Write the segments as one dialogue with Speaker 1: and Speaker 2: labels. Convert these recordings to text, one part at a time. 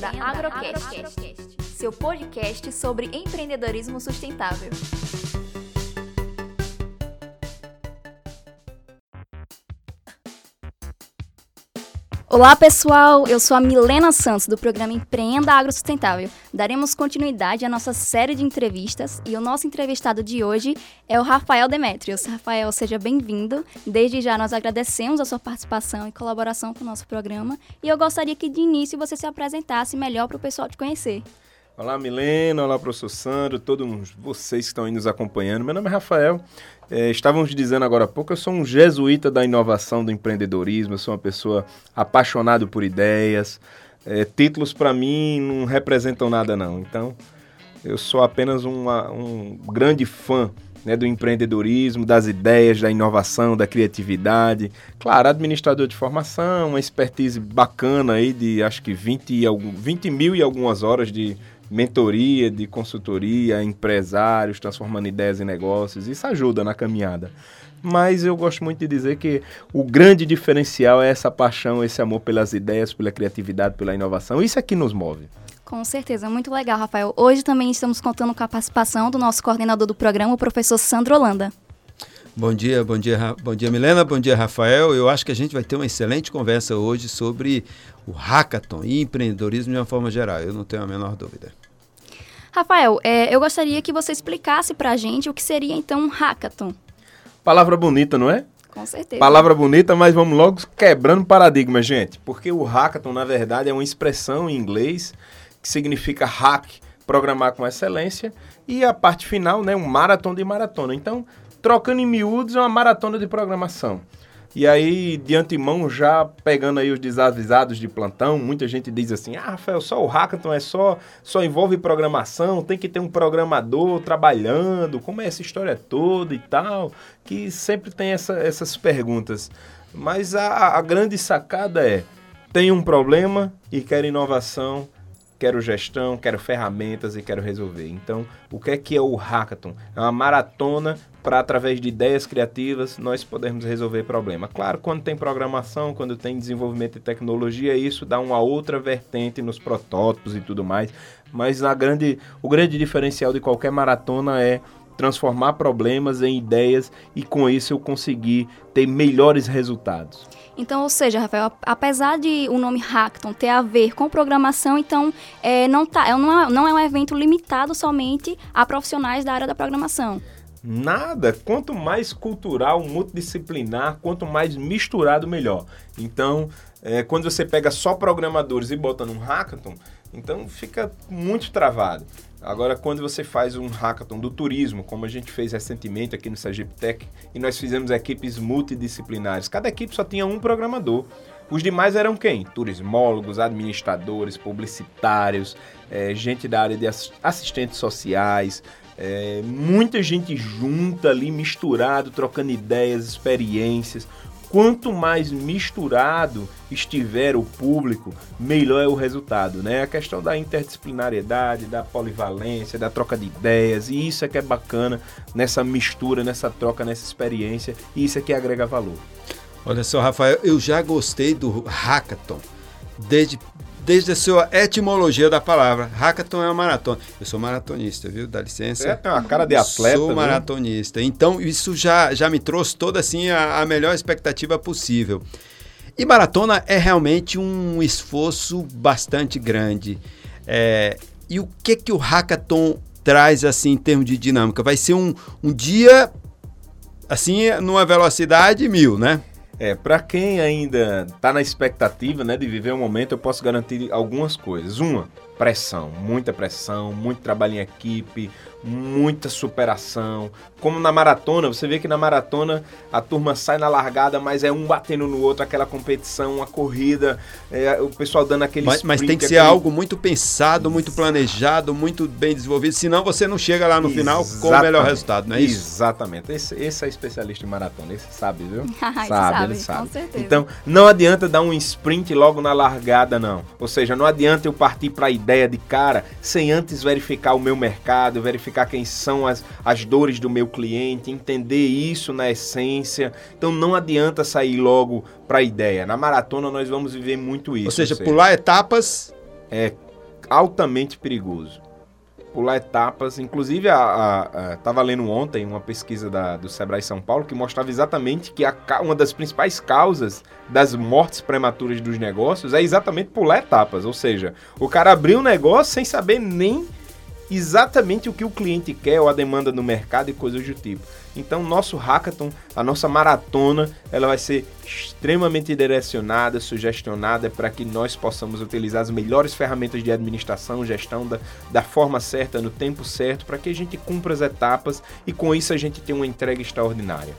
Speaker 1: Empreenda Agrocast, seu podcast sobre empreendedorismo sustentável. Olá pessoal, eu sou a Milena Santos do programa Empreenda Agro Sustentável. Daremos continuidade à nossa série de entrevistas e o nosso entrevistado de hoje é o Rafael Demetrios. Rafael, seja bem-vindo. Desde já nós agradecemos a sua participação e colaboração com o nosso programa e eu gostaria que de início você se apresentasse melhor para o pessoal te conhecer.
Speaker 2: Olá Milena, olá professor Sandro, todos vocês que estão aí nos acompanhando. Meu nome é Rafael, é, estávamos dizendo agora há pouco, eu sou um jesuíta da inovação, do empreendedorismo, eu sou uma pessoa apaixonada por ideias. É, títulos para mim não representam nada não, então eu sou apenas uma, um grande fã né, do empreendedorismo, das ideias, da inovação, da criatividade. Claro, administrador de formação, uma expertise bacana aí de acho que 20, 20 mil e algumas horas de mentoria, de consultoria, empresários, transformando ideias em negócios. Isso ajuda na caminhada. Mas eu gosto muito de dizer que o grande diferencial é essa paixão, esse amor pelas ideias, pela criatividade, pela inovação. Isso é que nos move.
Speaker 1: Com certeza, muito legal, Rafael. Hoje também estamos contando com a participação do nosso coordenador do programa, o professor Sandro Holanda.
Speaker 3: Bom dia, bom dia, bom dia, Milena, bom dia, Rafael. Eu acho que a gente vai ter uma excelente conversa hoje sobre o hackathon e empreendedorismo de uma forma geral. Eu não tenho a menor dúvida.
Speaker 1: Rafael, é, eu gostaria que você explicasse para a gente o que seria então um hackathon.
Speaker 2: Palavra bonita, não é?
Speaker 1: Com certeza.
Speaker 2: Palavra bonita, mas vamos logo quebrando paradigma, gente. Porque o hackathon, na verdade, é uma expressão em inglês que significa hack, programar com excelência, e a parte final, né, um maratona de maratona. Então, trocando em miúdos, é uma maratona de programação. E aí, de antemão, já pegando aí os desavisados de plantão, muita gente diz assim: ah, Rafael, só o hackathon é só, só envolve programação, tem que ter um programador trabalhando, como é essa história toda e tal, que sempre tem essa, essas perguntas. Mas a, a grande sacada é: tem um problema e quer inovação, quero gestão, quero ferramentas e quero resolver. Então, o que é que é o hackathon? É uma maratona para através de ideias criativas nós podermos resolver problema. Claro, quando tem programação, quando tem desenvolvimento de tecnologia, isso dá uma outra vertente nos protótipos e tudo mais. Mas a grande, o grande diferencial de qualquer maratona é transformar problemas em ideias e com isso eu conseguir ter melhores resultados.
Speaker 1: Então, ou seja, Rafael, apesar de o nome Hackathon ter a ver com programação, então é, não, tá, é, não, é, não é um evento limitado somente a profissionais da área da programação.
Speaker 2: Nada. Quanto mais cultural, multidisciplinar, quanto mais misturado, melhor. Então, é, quando você pega só programadores e bota num hackathon, então fica muito travado. Agora, quando você faz um hackathon do turismo, como a gente fez recentemente aqui no Sergipe Tech, e nós fizemos equipes multidisciplinares, cada equipe só tinha um programador. Os demais eram quem? Turismólogos, administradores, publicitários, é, gente da área de assistentes sociais, é, muita gente junta ali, misturado, trocando ideias, experiências. Quanto mais misturado estiver o público, melhor é o resultado, né? A questão da interdisciplinariedade, da polivalência, da troca de ideias, e isso é que é bacana nessa mistura, nessa troca, nessa experiência, e isso é que agrega valor.
Speaker 3: Olha só, Rafael, eu já gostei do hackathon desde desde a sua etimologia da palavra. Hackathon é uma maratona. Eu sou maratonista, viu? Dá licença.
Speaker 2: É, tem uma cara de atleta.
Speaker 3: Sou maratonista. Né? Então, isso já, já me trouxe toda assim a, a melhor expectativa possível. E maratona é realmente um esforço bastante grande. É, e o que que o hackathon traz assim em termos de dinâmica? Vai ser um, um dia assim numa velocidade mil, né?
Speaker 2: É, para quem ainda está na expectativa né, de viver o um momento, eu posso garantir algumas coisas. Uma, pressão, muita pressão, muito trabalho em equipe, muita superação. Como na maratona, você vê que na maratona a turma sai na largada, mas é um batendo no outro, aquela competição, uma corrida, é, o pessoal dando aquele
Speaker 3: Mas, sprint, mas tem que aquele... ser algo muito pensado, muito planejado, muito bem desenvolvido, senão você não chega lá no Exatamente. final com o melhor resultado, não é isso?
Speaker 2: Exatamente. Esse, esse é especialista em maratona, esse sabe, viu? sabe,
Speaker 1: sabe, ele sabe. Com certeza.
Speaker 2: Então, não adianta dar um sprint logo na largada, não. Ou seja, não adianta eu partir para a ideia de cara sem antes verificar o meu mercado, verificar identificar quem são as, as dores do meu cliente, entender isso na essência. Então não adianta sair logo para a ideia. Na maratona nós vamos viver muito isso.
Speaker 3: Ou seja, seja pular etapas.
Speaker 2: É altamente perigoso. Pular etapas, inclusive estava lendo ontem uma pesquisa da, do Sebrae São Paulo que mostrava exatamente que a, uma das principais causas das mortes prematuras dos negócios é exatamente pular etapas, ou seja, o cara abriu um negócio sem saber nem exatamente o que o cliente quer ou a demanda no mercado e coisas do tipo. Então, nosso hackathon, a nossa maratona, ela vai ser extremamente direcionada, sugestionada para que nós possamos utilizar as melhores ferramentas de administração, gestão da, da forma certa, no tempo certo, para que a gente cumpra as etapas e com isso a gente tenha uma entrega extraordinária.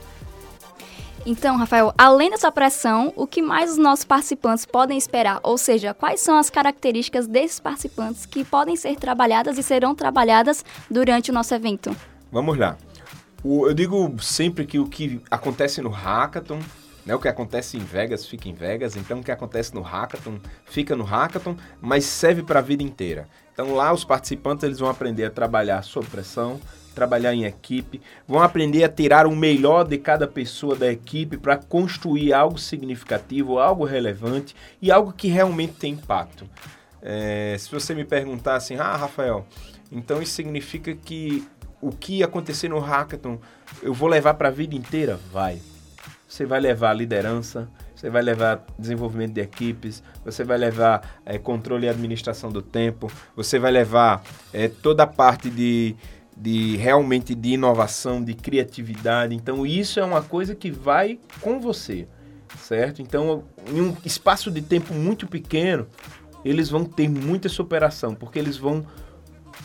Speaker 1: Então, Rafael, além dessa pressão, o que mais os nossos participantes podem esperar? Ou seja, quais são as características desses participantes que podem ser trabalhadas e serão trabalhadas durante o nosso evento?
Speaker 2: Vamos lá. O, eu digo sempre que o que acontece no Hackathon, né, o que acontece em Vegas fica em Vegas, então o que acontece no Hackathon fica no Hackathon, mas serve para a vida inteira. Então lá os participantes eles vão aprender a trabalhar sob pressão, trabalhar em equipe, vão aprender a tirar o melhor de cada pessoa da equipe para construir algo significativo, algo relevante e algo que realmente tem impacto. É, se você me perguntar assim, ah, Rafael, então isso significa que o que acontecer no hackathon eu vou levar para a vida inteira? Vai. Você vai levar liderança, você vai levar desenvolvimento de equipes, você vai levar é, controle e administração do tempo, você vai levar é, toda a parte de de realmente de inovação, de criatividade. Então isso é uma coisa que vai com você, certo? Então, em um espaço de tempo muito pequeno, eles vão ter muita superação, porque eles vão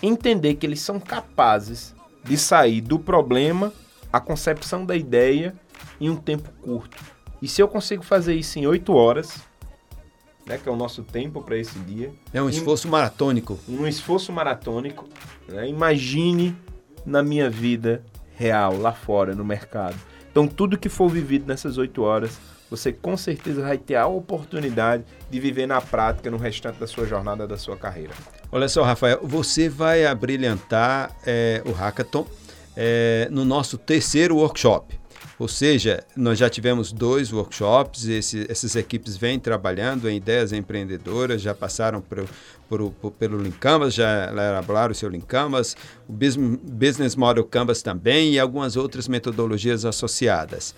Speaker 2: entender que eles são capazes de sair do problema à concepção da ideia em um tempo curto. E se eu consigo fazer isso em oito horas, né, que é o nosso tempo para esse dia.
Speaker 3: É um esforço maratônico.
Speaker 2: Um esforço maratônico. Né? Imagine na minha vida real, lá fora, no mercado. Então, tudo que for vivido nessas oito horas, você com certeza vai ter a oportunidade de viver na prática no restante da sua jornada, da sua carreira.
Speaker 3: Olha só, Rafael, você vai abrilhantar é, o Hackathon é, no nosso terceiro workshop. Ou seja, nós já tivemos dois workshops, esse, essas equipes vêm trabalhando em ideias empreendedoras, já passaram por, por, por, pelo Lean Canvas, já elaboraram o seu Lean Canvas, o Business Model Canvas também e algumas outras metodologias associadas.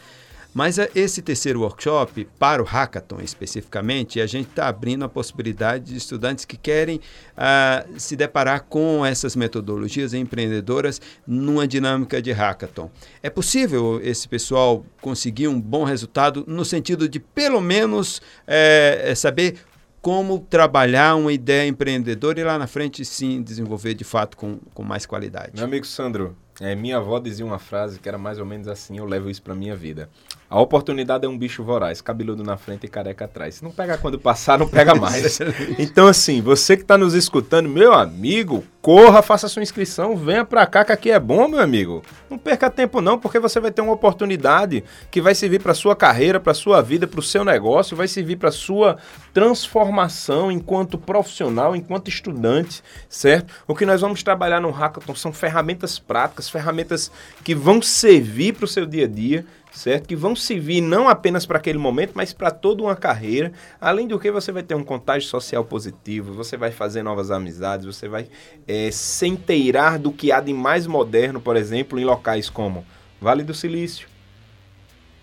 Speaker 3: Mas é, esse terceiro workshop, para o Hackathon especificamente, a gente está abrindo a possibilidade de estudantes que querem uh, se deparar com essas metodologias empreendedoras numa dinâmica de Hackathon. É possível esse pessoal conseguir um bom resultado no sentido de, pelo menos, é, saber como trabalhar uma ideia empreendedora e lá na frente sim desenvolver de fato com, com mais qualidade.
Speaker 2: Meu amigo Sandro, é, minha avó dizia uma frase que era mais ou menos assim, eu levo isso para minha vida. A oportunidade é um bicho voraz, cabeludo na frente e careca atrás. Se não pega quando passar, não pega mais. então, assim, você que está nos escutando, meu amigo, corra, faça sua inscrição, venha para cá que aqui é bom, meu amigo. Não perca tempo não, porque você vai ter uma oportunidade que vai servir para sua carreira, para sua vida, para o seu negócio, vai servir para sua transformação enquanto profissional, enquanto estudante, certo? O que nós vamos trabalhar no Hackathon são ferramentas práticas, ferramentas que vão servir para o seu dia a dia certo? Que vão servir não apenas para aquele momento, mas para toda uma carreira. Além do que você vai ter um contágio social positivo, você vai fazer novas amizades, você vai é, se inteirar do que há de mais moderno, por exemplo, em locais como Vale do Silício.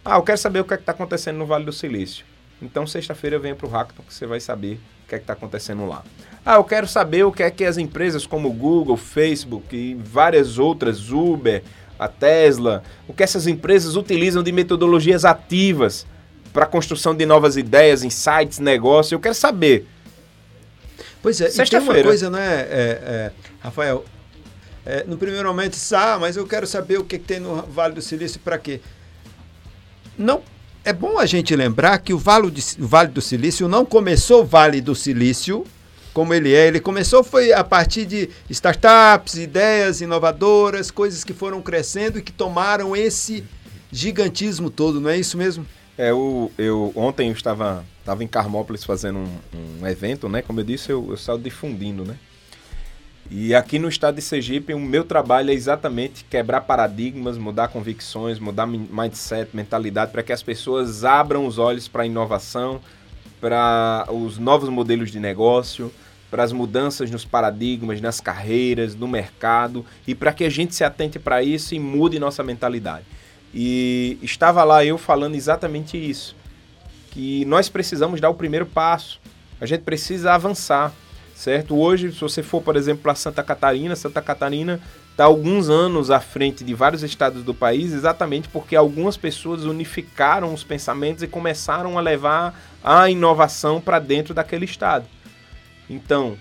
Speaker 2: Ah, eu quero saber o que é está acontecendo no Vale do Silício. Então, sexta-feira, venha para o Hackathon que você vai saber o que é está acontecendo lá. Ah, eu quero saber o que é que as empresas como Google, Facebook e várias outras, Uber, a Tesla, o que essas empresas utilizam de metodologias ativas para a construção de novas ideias, insights, negócios. Eu quero saber.
Speaker 3: Pois é, e tem uma coisa, né, é, é, Rafael? É, no primeiro momento, ah, mas eu quero saber o que, que tem no Vale do Silício para quê? Não, é bom a gente lembrar que o Vale, de, o vale do Silício não começou Vale do Silício como ele é. Ele começou foi a partir de startups, ideias inovadoras, coisas que foram crescendo e que tomaram esse gigantismo todo, não é isso mesmo?
Speaker 2: É, eu, eu ontem eu estava, estava em Carmópolis fazendo um, um evento, né? Como eu disse, eu, eu saio difundindo, né? E aqui no estado de Sergipe, o meu trabalho é exatamente quebrar paradigmas, mudar convicções, mudar mindset, mentalidade, para que as pessoas abram os olhos para a inovação, para os novos modelos de negócio, para as mudanças nos paradigmas, nas carreiras, no mercado e para que a gente se atente para isso e mude nossa mentalidade. E estava lá eu falando exatamente isso, que nós precisamos dar o primeiro passo. A gente precisa avançar, certo? Hoje, se você for, por exemplo, para Santa Catarina, Santa Catarina está alguns anos à frente de vários estados do país, exatamente porque algumas pessoas unificaram os pensamentos e começaram a levar a inovação para dentro daquele estado. Então,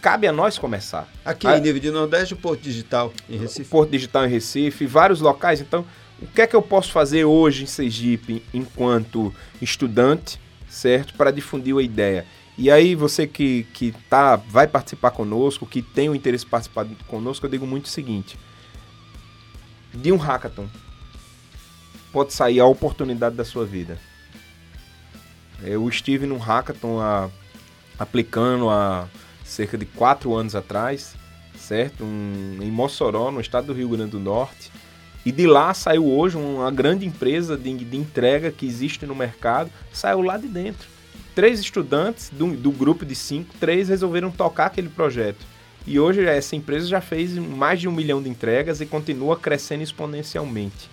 Speaker 2: cabe a nós começar.
Speaker 3: Aqui em nível de Nordeste, o Porto Digital em Recife.
Speaker 2: O Porto Digital em Recife, vários locais. Então, o que é que eu posso fazer hoje em Sergipe enquanto estudante, certo, para difundir a ideia? E aí você que, que tá, vai participar conosco, que tem o interesse de participar conosco, eu digo muito o seguinte. De um hackathon pode sair a oportunidade da sua vida. Eu estive num hackathon a, aplicando há cerca de quatro anos atrás, certo? Um, em Mossoró, no estado do Rio Grande do Norte. E de lá saiu hoje uma grande empresa de, de entrega que existe no mercado, saiu lá de dentro três estudantes do, do grupo de cinco, três resolveram tocar aquele projeto. E hoje essa empresa já fez mais de um milhão de entregas e continua crescendo exponencialmente.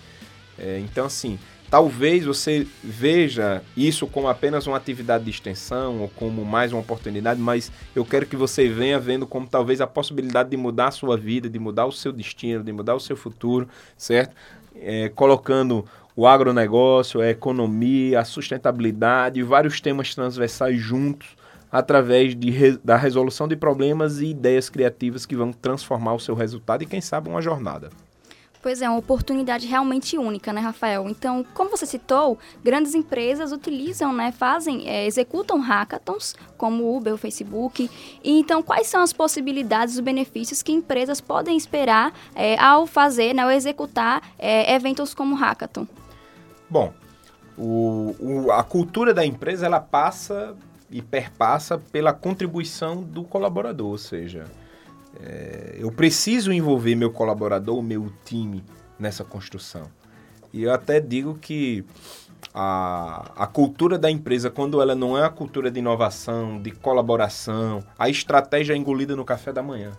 Speaker 2: É, então, assim, talvez você veja isso como apenas uma atividade de extensão ou como mais uma oportunidade, mas eu quero que você venha vendo como talvez a possibilidade de mudar a sua vida, de mudar o seu destino, de mudar o seu futuro, certo? É, colocando o agronegócio, a economia, a sustentabilidade vários temas transversais juntos através de, da resolução de problemas e ideias criativas que vão transformar o seu resultado e, quem sabe, uma jornada.
Speaker 1: Pois é, uma oportunidade realmente única, né, Rafael? Então, como você citou, grandes empresas utilizam, né, fazem, é, executam hackathons, como o Uber, o Facebook. E, então, quais são as possibilidades, os benefícios que empresas podem esperar é, ao fazer, né, ao executar é, eventos como hackathon?
Speaker 2: Bom, o, o, a cultura da empresa ela passa e perpassa pela contribuição do colaborador, ou seja, é, eu preciso envolver meu colaborador, o meu time nessa construção. E eu até digo que a, a cultura da empresa, quando ela não é a cultura de inovação, de colaboração, a estratégia é engolida no café da manhã.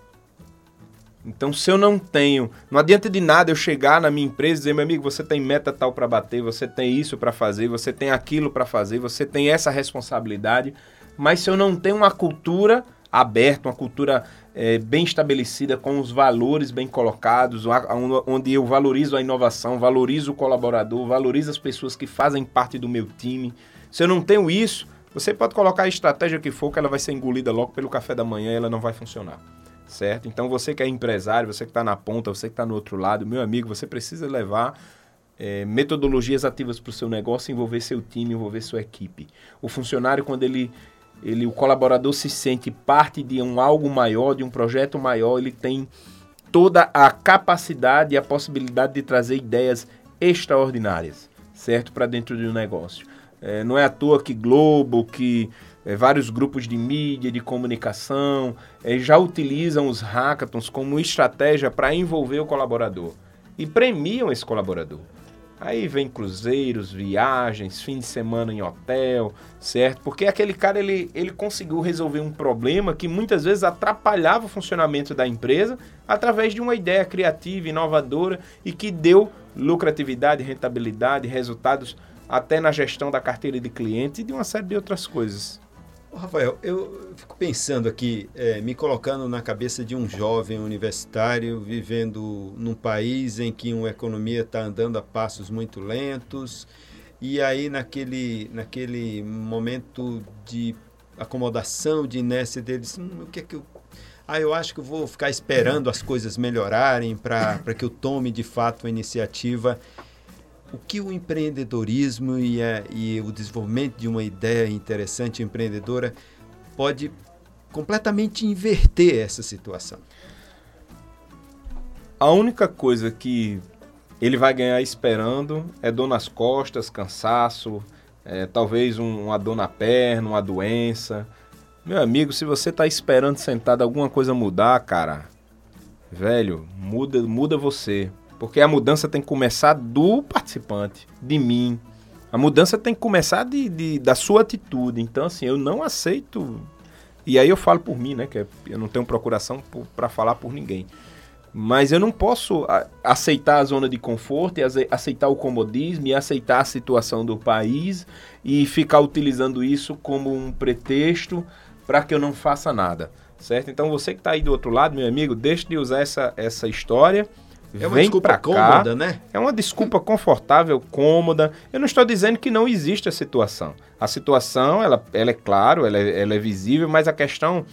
Speaker 2: Então, se eu não tenho, não adianta de nada eu chegar na minha empresa e dizer, meu amigo, você tem meta tal para bater, você tem isso para fazer, você tem aquilo para fazer, você tem essa responsabilidade, mas se eu não tenho uma cultura aberta, uma cultura é, bem estabelecida, com os valores bem colocados, onde eu valorizo a inovação, valorizo o colaborador, valorizo as pessoas que fazem parte do meu time. Se eu não tenho isso, você pode colocar a estratégia que for, que ela vai ser engolida logo pelo café da manhã e ela não vai funcionar certo? Então você que é empresário, você que está na ponta, você que está no outro lado, meu amigo, você precisa levar é, metodologias ativas para o seu negócio, envolver seu time, envolver sua equipe. O funcionário, quando ele, ele, o colaborador se sente parte de um algo maior, de um projeto maior, ele tem toda a capacidade e a possibilidade de trazer ideias extraordinárias, certo, para dentro de um negócio. É, não é à toa que Globo, que é, vários grupos de mídia, de comunicação, é, já utilizam os hackathons como estratégia para envolver o colaborador e premiam esse colaborador. Aí vem cruzeiros, viagens, fim de semana em hotel, certo? Porque aquele cara ele, ele conseguiu resolver um problema que muitas vezes atrapalhava o funcionamento da empresa através de uma ideia criativa, inovadora e que deu lucratividade, rentabilidade, resultados até na gestão da carteira de clientes e de uma série de outras coisas.
Speaker 3: Rafael, eu fico pensando aqui, é, me colocando na cabeça de um jovem universitário vivendo num país em que uma economia está andando a passos muito lentos, e aí naquele, naquele momento de acomodação, de inércia deles, hum, o que é que eu. Ah, eu acho que eu vou ficar esperando as coisas melhorarem para que eu tome de fato a iniciativa o que o empreendedorismo e, a, e o desenvolvimento de uma ideia interessante empreendedora pode completamente inverter essa situação?
Speaker 2: A única coisa que ele vai ganhar esperando é dor nas costas, cansaço, é, talvez um, uma dor na perna, uma doença. Meu amigo, se você está esperando sentado alguma coisa mudar, cara, velho, muda, muda você. Porque a mudança tem que começar do participante, de mim. A mudança tem que começar de, de, da sua atitude. Então, assim, eu não aceito E aí eu falo por mim, né? Que eu não tenho procuração para falar por ninguém. Mas eu não posso aceitar a zona de conforto e aceitar o comodismo e aceitar a situação do país e ficar utilizando isso como um pretexto para que eu não faça nada, certo? Então você que está aí do outro lado, meu amigo, deixe de usar essa, essa história.
Speaker 3: É uma desculpa cômoda, né?
Speaker 2: É uma desculpa confortável, cômoda. Eu não estou dizendo que não existe a situação. A situação, ela, ela é claro, ela é, ela é visível, mas a questão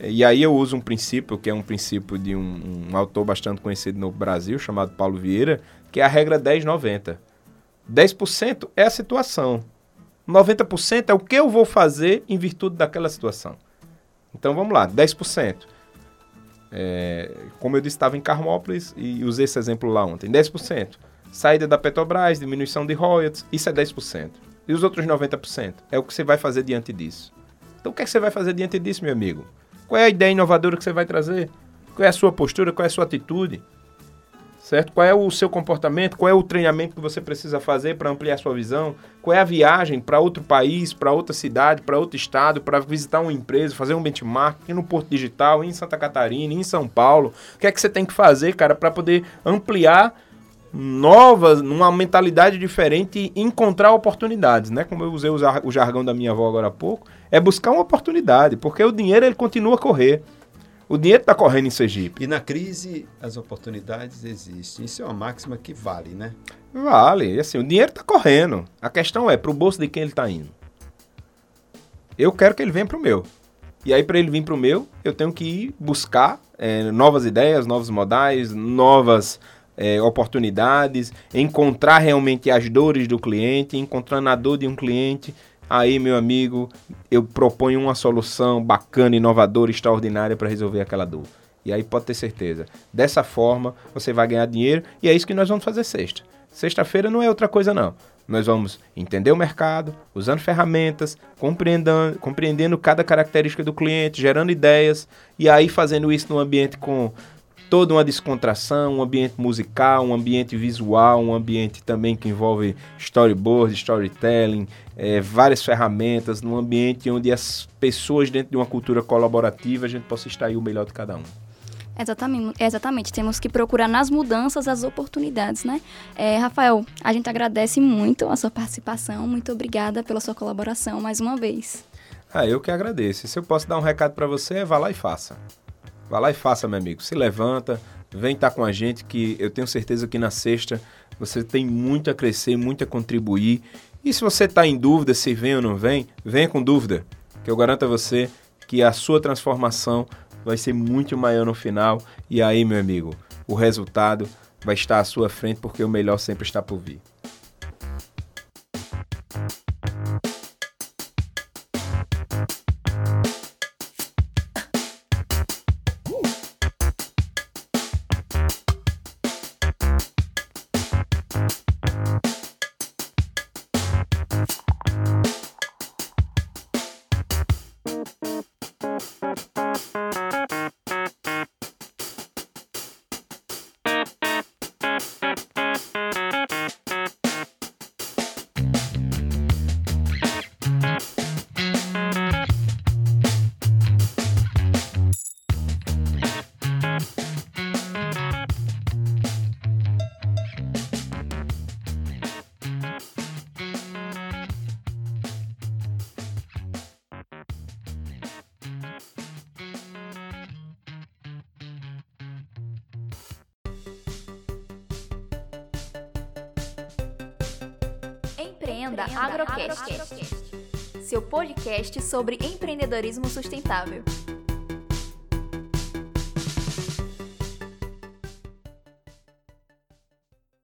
Speaker 2: e aí eu uso um princípio, que é um princípio de um, um autor bastante conhecido no Brasil, chamado Paulo Vieira, que é a regra 10-90. 10% é a situação. 90% é o que eu vou fazer em virtude daquela situação. Então vamos lá, 10%. É, como eu disse, estava em Carmópolis e usei esse exemplo lá ontem. 10%. Saída da Petrobras, diminuição de royalties, isso é 10%. E os outros 90% é o que você vai fazer diante disso. Então o que, é que você vai fazer diante disso, meu amigo? Qual é a ideia inovadora que você vai trazer? Qual é a sua postura? Qual é a sua atitude? Certo? Qual é o seu comportamento? Qual é o treinamento que você precisa fazer para ampliar sua visão? Qual é a viagem para outro país, para outra cidade, para outro estado, para visitar uma empresa, fazer um benchmark no Porto Digital, em Santa Catarina, em São Paulo? O que é que você tem que fazer, cara, para poder ampliar novas, numa mentalidade diferente e encontrar oportunidades, né? Como eu usei o jargão da minha avó agora há pouco, é buscar uma oportunidade, porque o dinheiro ele continua a correr. O dinheiro está correndo em Sergipe.
Speaker 3: E na crise as oportunidades existem. Isso é uma máxima que vale, né?
Speaker 2: Vale. E assim, o dinheiro está correndo. A questão é para o bolso de quem ele está indo. Eu quero que ele venha para o meu. E aí, para ele vir para o meu, eu tenho que ir buscar é, novas ideias, novos modais, novas é, oportunidades, encontrar realmente as dores do cliente, encontrando a dor de um cliente. Aí, meu amigo, eu proponho uma solução bacana, inovadora, extraordinária para resolver aquela dor. E aí pode ter certeza. Dessa forma, você vai ganhar dinheiro e é isso que nós vamos fazer sexta. Sexta-feira não é outra coisa não. Nós vamos entender o mercado, usando ferramentas, compreendendo, compreendendo cada característica do cliente, gerando ideias e aí fazendo isso num ambiente com toda uma descontração, um ambiente musical, um ambiente visual, um ambiente também que envolve storyboard, storytelling, é, várias ferramentas, num ambiente onde as pessoas dentro de uma cultura colaborativa a gente possa extrair o melhor de cada um.
Speaker 1: Exatamente, exatamente. Temos que procurar nas mudanças as oportunidades, né? É, Rafael, a gente agradece muito a sua participação. Muito obrigada pela sua colaboração mais uma vez.
Speaker 2: Ah, eu que agradeço. Se eu posso dar um recado para você, vá lá e faça. Vá lá e faça, meu amigo. Se levanta, vem estar tá com a gente, que eu tenho certeza que na sexta você tem muito a crescer, muito a contribuir. E se você está em dúvida se vem ou não vem, venha com dúvida, que eu garanto a você que a sua transformação vai ser muito maior no final. E aí, meu amigo, o resultado vai estar à sua frente, porque o melhor sempre está por vir.
Speaker 1: Empreenda Agrocast, seu podcast sobre empreendedorismo sustentável.